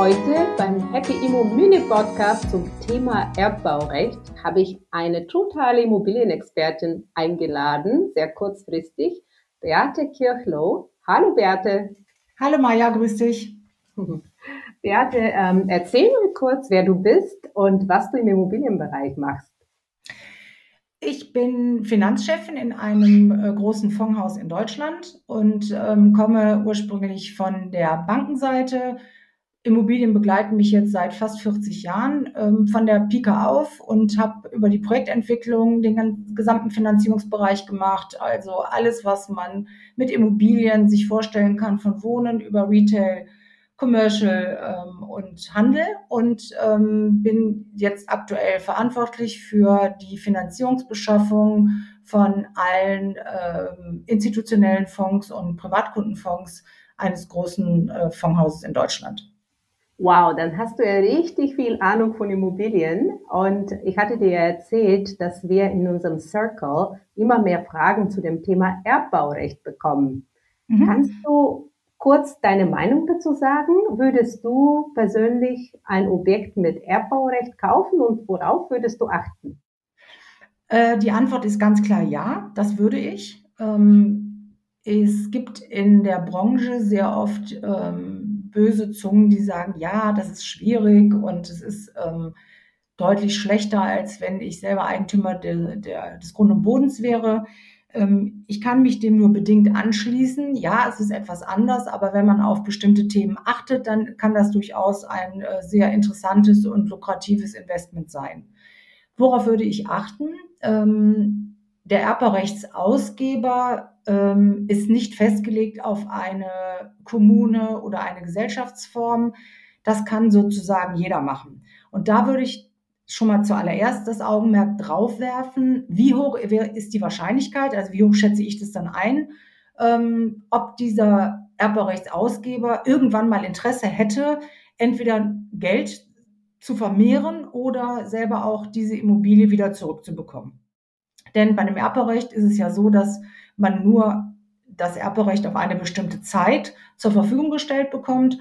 Heute beim Happy Immo Mini Podcast zum Thema Erbbaurecht habe ich eine totale Immobilienexpertin eingeladen, sehr kurzfristig, Beate Kirchloh. Hallo Beate. Hallo Maja, grüß dich. Beate, ähm, erzähl mir kurz, wer du bist und was du im Immobilienbereich machst. Ich bin Finanzchefin in einem äh, großen Fondshaus in Deutschland und ähm, komme ursprünglich von der Bankenseite. Immobilien begleiten mich jetzt seit fast 40 Jahren ähm, von der Pika auf und habe über die Projektentwicklung den gesamten Finanzierungsbereich gemacht. Also alles, was man mit Immobilien sich vorstellen kann, von Wohnen über Retail, Commercial ähm, und Handel und ähm, bin jetzt aktuell verantwortlich für die Finanzierungsbeschaffung von allen ähm, institutionellen Fonds und Privatkundenfonds eines großen äh, Fondshauses in Deutschland. Wow, dann hast du ja richtig viel Ahnung von Immobilien. Und ich hatte dir ja erzählt, dass wir in unserem Circle immer mehr Fragen zu dem Thema Erbbaurecht bekommen. Mhm. Kannst du kurz deine Meinung dazu sagen? Würdest du persönlich ein Objekt mit Erbbaurecht kaufen und worauf würdest du achten? Äh, die Antwort ist ganz klar ja, das würde ich. Ähm, es gibt in der Branche sehr oft ähm, böse Zungen, die sagen, ja, das ist schwierig und es ist ähm, deutlich schlechter, als wenn ich selber Eigentümer de, de, des Grund und Bodens wäre. Ähm, ich kann mich dem nur bedingt anschließen. Ja, es ist etwas anders, aber wenn man auf bestimmte Themen achtet, dann kann das durchaus ein äh, sehr interessantes und lukratives Investment sein. Worauf würde ich achten? Ähm, der Erbrechtsausgeber ähm, ist nicht festgelegt auf eine Kommune oder eine Gesellschaftsform. Das kann sozusagen jeder machen. Und da würde ich schon mal zuallererst das Augenmerk drauf werfen, wie hoch ist die Wahrscheinlichkeit, also wie hoch schätze ich das dann ein, ähm, ob dieser Erbrechtsausgeber irgendwann mal Interesse hätte, entweder Geld zu vermehren oder selber auch diese Immobilie wieder zurückzubekommen. Denn bei dem Erbrecht ist es ja so, dass man nur das Erbrecht auf eine bestimmte Zeit zur Verfügung gestellt bekommt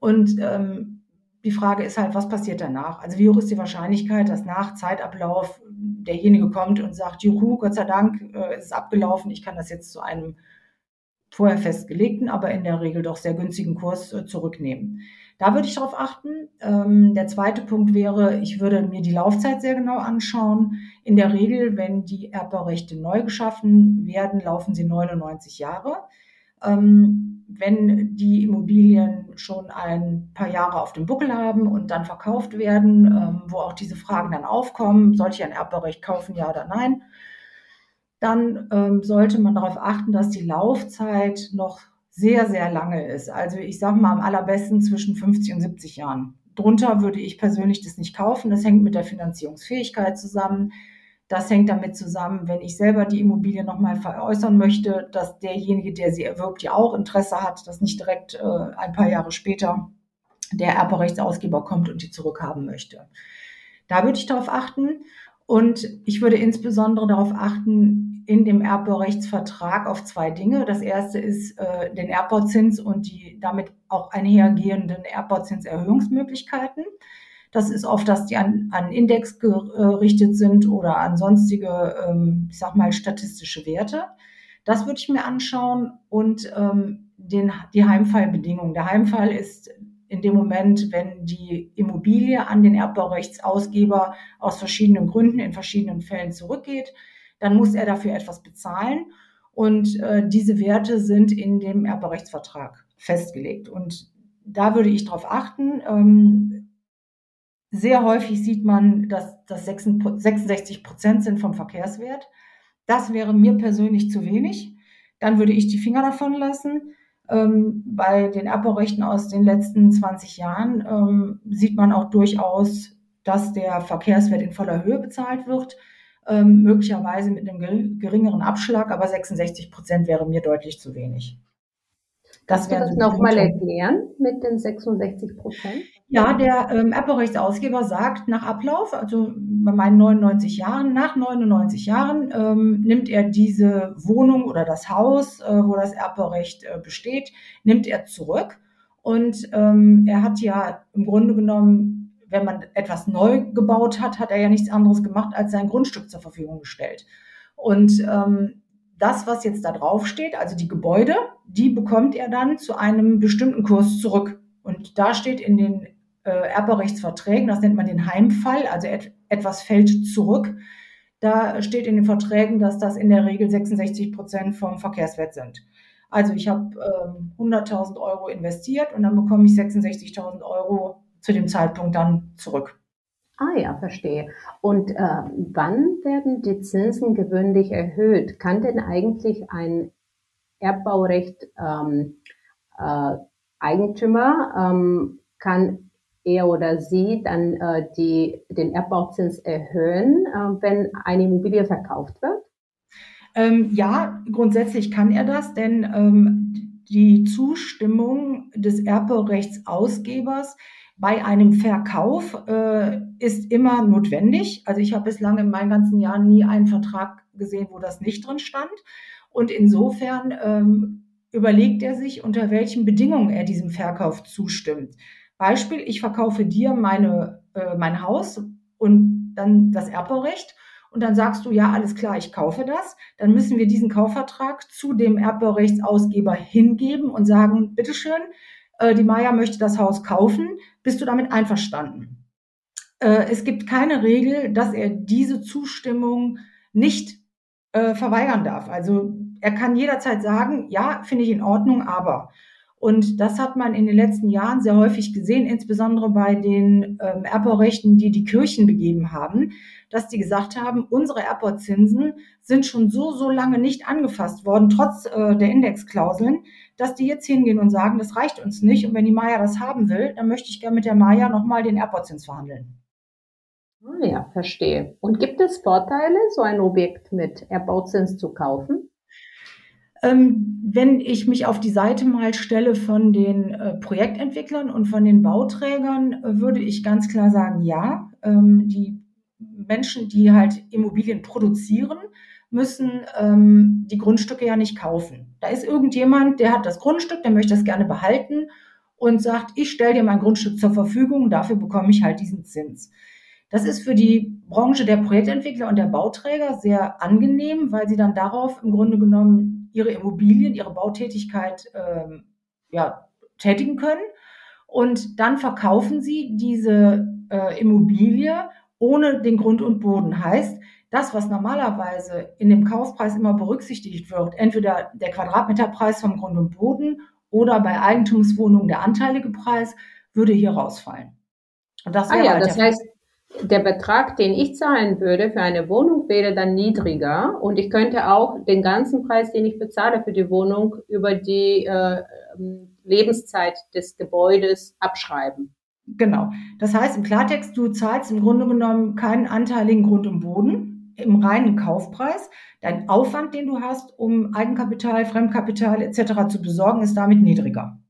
und ähm, die Frage ist halt, was passiert danach? Also wie hoch ist die Wahrscheinlichkeit, dass nach Zeitablauf derjenige kommt und sagt, juhu, Gott sei Dank äh, ist abgelaufen, ich kann das jetzt zu einem vorher festgelegten, aber in der Regel doch sehr günstigen Kurs äh, zurücknehmen. Da würde ich darauf achten. Ähm, der zweite Punkt wäre, ich würde mir die Laufzeit sehr genau anschauen. In der Regel, wenn die Erbbaurechte neu geschaffen werden, laufen sie 99 Jahre. Ähm, wenn die Immobilien schon ein paar Jahre auf dem Buckel haben und dann verkauft werden, ähm, wo auch diese Fragen dann aufkommen, soll ich ein Erbberecht kaufen, ja oder nein, dann ähm, sollte man darauf achten, dass die Laufzeit noch sehr, sehr lange ist. Also ich sage mal am allerbesten zwischen 50 und 70 Jahren. Drunter würde ich persönlich das nicht kaufen. Das hängt mit der Finanzierungsfähigkeit zusammen. Das hängt damit zusammen, wenn ich selber die Immobilie nochmal veräußern möchte, dass derjenige, der sie erwirbt, ja auch Interesse hat, dass nicht direkt äh, ein paar Jahre später der Erbrechtsausgeber kommt und die zurückhaben möchte. Da würde ich darauf achten. Und ich würde insbesondere darauf achten, in dem Erbberichtsvertrag auf zwei Dinge. Das erste ist äh, den Erbbauzins und die damit auch einhergehenden Erbbauzinserhöhungsmöglichkeiten. Das ist oft, dass die an, an Index gerichtet sind oder an sonstige, ähm, ich sag mal, statistische Werte. Das würde ich mir anschauen und ähm, den, die Heimfallbedingungen. Der Heimfall ist in dem Moment, wenn die Immobilie an den Erbbaurechtsausgeber aus verschiedenen Gründen in verschiedenen Fällen zurückgeht, dann muss er dafür etwas bezahlen. Und äh, diese Werte sind in dem Erbrechtsvertrag festgelegt. Und da würde ich darauf achten. Ähm, sehr häufig sieht man, dass das 66 Prozent sind vom Verkehrswert. Das wäre mir persönlich zu wenig. Dann würde ich die Finger davon lassen. Ähm, bei den Abbaurechten aus den letzten 20 Jahren ähm, sieht man auch durchaus, dass der Verkehrswert in voller Höhe bezahlt wird, ähm, möglicherweise mit einem geringeren Abschlag, aber 66 Prozent wäre mir deutlich zu wenig. Das Kannst du das nochmal erklären mit den 66 Prozent? Ja, der ähm, Erbberechtsausgeber sagt nach Ablauf, also bei meinen 99 Jahren, nach 99 Jahren ähm, nimmt er diese Wohnung oder das Haus, äh, wo das Erbberecht äh, besteht, nimmt er zurück Und ähm, er hat ja im Grunde genommen, wenn man etwas neu gebaut hat, hat er ja nichts anderes gemacht, als sein Grundstück zur Verfügung gestellt. Und ähm, das, was jetzt da drauf steht, also die Gebäude, die bekommt er dann zu einem bestimmten Kurs zurück. Und da steht in den äh, Erbrechtsverträgen, das nennt man den Heimfall, also et etwas fällt zurück. Da steht in den Verträgen, dass das in der Regel 66 Prozent vom Verkehrswert sind. Also ich habe ähm, 100.000 Euro investiert und dann bekomme ich 66.000 Euro zu dem Zeitpunkt dann zurück. Ah ja, verstehe. Und äh, wann werden die Zinsen gewöhnlich erhöht? Kann denn eigentlich ein Erbbaurecht ähm, äh, Eigentümer ähm, kann er oder sie dann äh, die, den Erbbauzins erhöhen, äh, wenn eine Immobilie verkauft wird? Ähm, ja, grundsätzlich kann er das, denn ähm, die Zustimmung des Erbrechtsausgebers bei einem Verkauf äh, ist immer notwendig. Also ich habe bislang in meinen ganzen Jahren nie einen Vertrag gesehen, wo das nicht drin stand. Und insofern ähm, überlegt er sich, unter welchen Bedingungen er diesem Verkauf zustimmt. Beispiel, ich verkaufe dir meine, äh, mein Haus und dann das Erbbaurecht und dann sagst du, ja, alles klar, ich kaufe das, dann müssen wir diesen Kaufvertrag zu dem Erbbaurechtsausgeber hingeben und sagen, bitteschön, äh, die Maya möchte das Haus kaufen, bist du damit einverstanden? Äh, es gibt keine Regel, dass er diese Zustimmung nicht äh, verweigern darf. Also er kann jederzeit sagen, ja, finde ich in Ordnung, aber. Und das hat man in den letzten Jahren sehr häufig gesehen, insbesondere bei den ähm, Erbbaurechten, die die Kirchen begeben haben, dass die gesagt haben, unsere Erbbauzinsen sind schon so, so lange nicht angefasst worden, trotz äh, der Indexklauseln, dass die jetzt hingehen und sagen, das reicht uns nicht. Und wenn die Maya das haben will, dann möchte ich gerne mit der Maya nochmal den Erbbauzins verhandeln. Ah ja, verstehe. Und gibt es Vorteile, so ein Objekt mit Erbauzins zu kaufen? Ähm, wenn ich mich auf die Seite mal stelle von den äh, Projektentwicklern und von den Bauträgern, äh, würde ich ganz klar sagen, ja. Ähm, die Menschen, die halt Immobilien produzieren, müssen ähm, die Grundstücke ja nicht kaufen. Da ist irgendjemand, der hat das Grundstück, der möchte das gerne behalten und sagt, ich stelle dir mein Grundstück zur Verfügung, dafür bekomme ich halt diesen Zins. Das ist für die Branche der Projektentwickler und der Bauträger sehr angenehm, weil sie dann darauf im Grunde genommen ihre Immobilien, ihre Bautätigkeit ähm, ja, tätigen können. Und dann verkaufen sie diese äh, Immobilie ohne den Grund und Boden. Heißt, das, was normalerweise in dem Kaufpreis immer berücksichtigt wird, entweder der Quadratmeterpreis vom Grund und Boden oder bei Eigentumswohnungen der anteilige Preis, würde hier rausfallen. Und das ah ja, halt das heißt, der Betrag, den ich zahlen würde für eine Wohnung, wäre dann niedriger und ich könnte auch den ganzen Preis, den ich bezahle für die Wohnung, über die äh, ähm, Lebenszeit des Gebäudes abschreiben. Genau. Das heißt im Klartext, du zahlst im Grunde genommen keinen anteiligen Grund und Boden im reinen Kaufpreis. Dein Aufwand, den du hast, um Eigenkapital, Fremdkapital etc. zu besorgen, ist damit niedriger.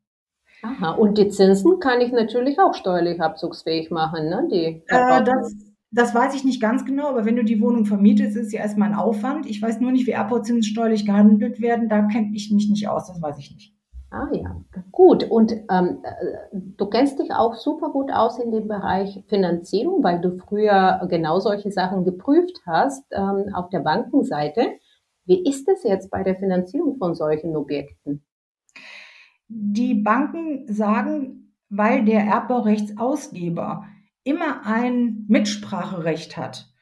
Aha, und die Zinsen kann ich natürlich auch steuerlich abzugsfähig machen, ne? Die äh, das, das weiß ich nicht ganz genau, aber wenn du die Wohnung vermietest, ist ja erstmal ein Aufwand. Ich weiß nur nicht, wie Abbauzinsen steuerlich gehandelt werden. Da kenne ich mich nicht aus, das weiß ich nicht. Ah ja, gut. Und ähm, äh, du kennst dich auch super gut aus in dem Bereich Finanzierung, weil du früher genau solche Sachen geprüft hast ähm, auf der Bankenseite. Wie ist es jetzt bei der Finanzierung von solchen Objekten? Die Banken sagen, weil der Erbbaurechtsausgeber immer ein Mitspracherecht hat,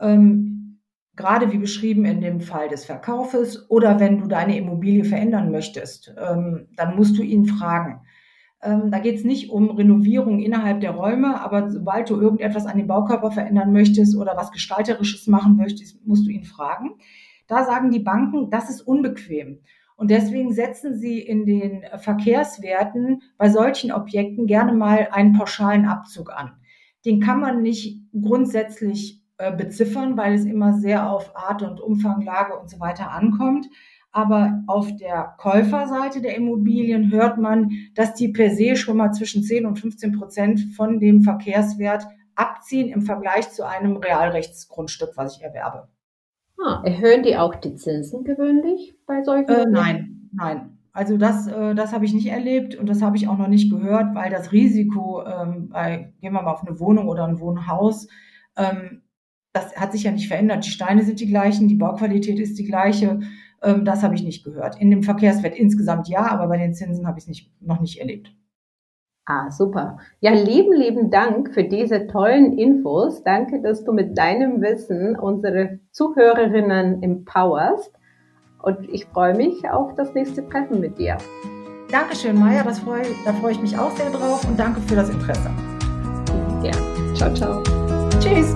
ähm, gerade wie beschrieben in dem Fall des Verkaufes oder wenn du deine Immobilie verändern möchtest, ähm, dann musst du ihn fragen. Ähm, da geht es nicht um Renovierung innerhalb der Räume, aber sobald du irgendetwas an dem Baukörper verändern möchtest oder was Gestalterisches machen möchtest, musst du ihn fragen. Da sagen die Banken, das ist unbequem. Und deswegen setzen sie in den Verkehrswerten bei solchen Objekten gerne mal einen pauschalen Abzug an. Den kann man nicht grundsätzlich äh, beziffern, weil es immer sehr auf Art und Umfang, Lage und so weiter ankommt. Aber auf der Käuferseite der Immobilien hört man, dass die per se schon mal zwischen 10 und 15 Prozent von dem Verkehrswert abziehen im Vergleich zu einem Realrechtsgrundstück, was ich erwerbe. Ah, erhöhen die auch die Zinsen gewöhnlich bei solchen? Äh, nein, nein. also das, äh, das habe ich nicht erlebt und das habe ich auch noch nicht gehört, weil das Risiko, ähm, bei, gehen wir mal auf eine Wohnung oder ein Wohnhaus, ähm, das hat sich ja nicht verändert. Die Steine sind die gleichen, die Bauqualität ist die gleiche. Ähm, das habe ich nicht gehört. In dem Verkehrswert insgesamt ja, aber bei den Zinsen habe ich es nicht, noch nicht erlebt. Ah, super. Ja, lieben, lieben Dank für diese tollen Infos. Danke, dass du mit deinem Wissen unsere Zuhörerinnen empowerst. Und ich freue mich auf das nächste Treffen mit dir. Dankeschön, Maja. Das freu, da freue ich mich auch sehr drauf und danke für das Interesse. Ja, ciao, ciao. Tschüss.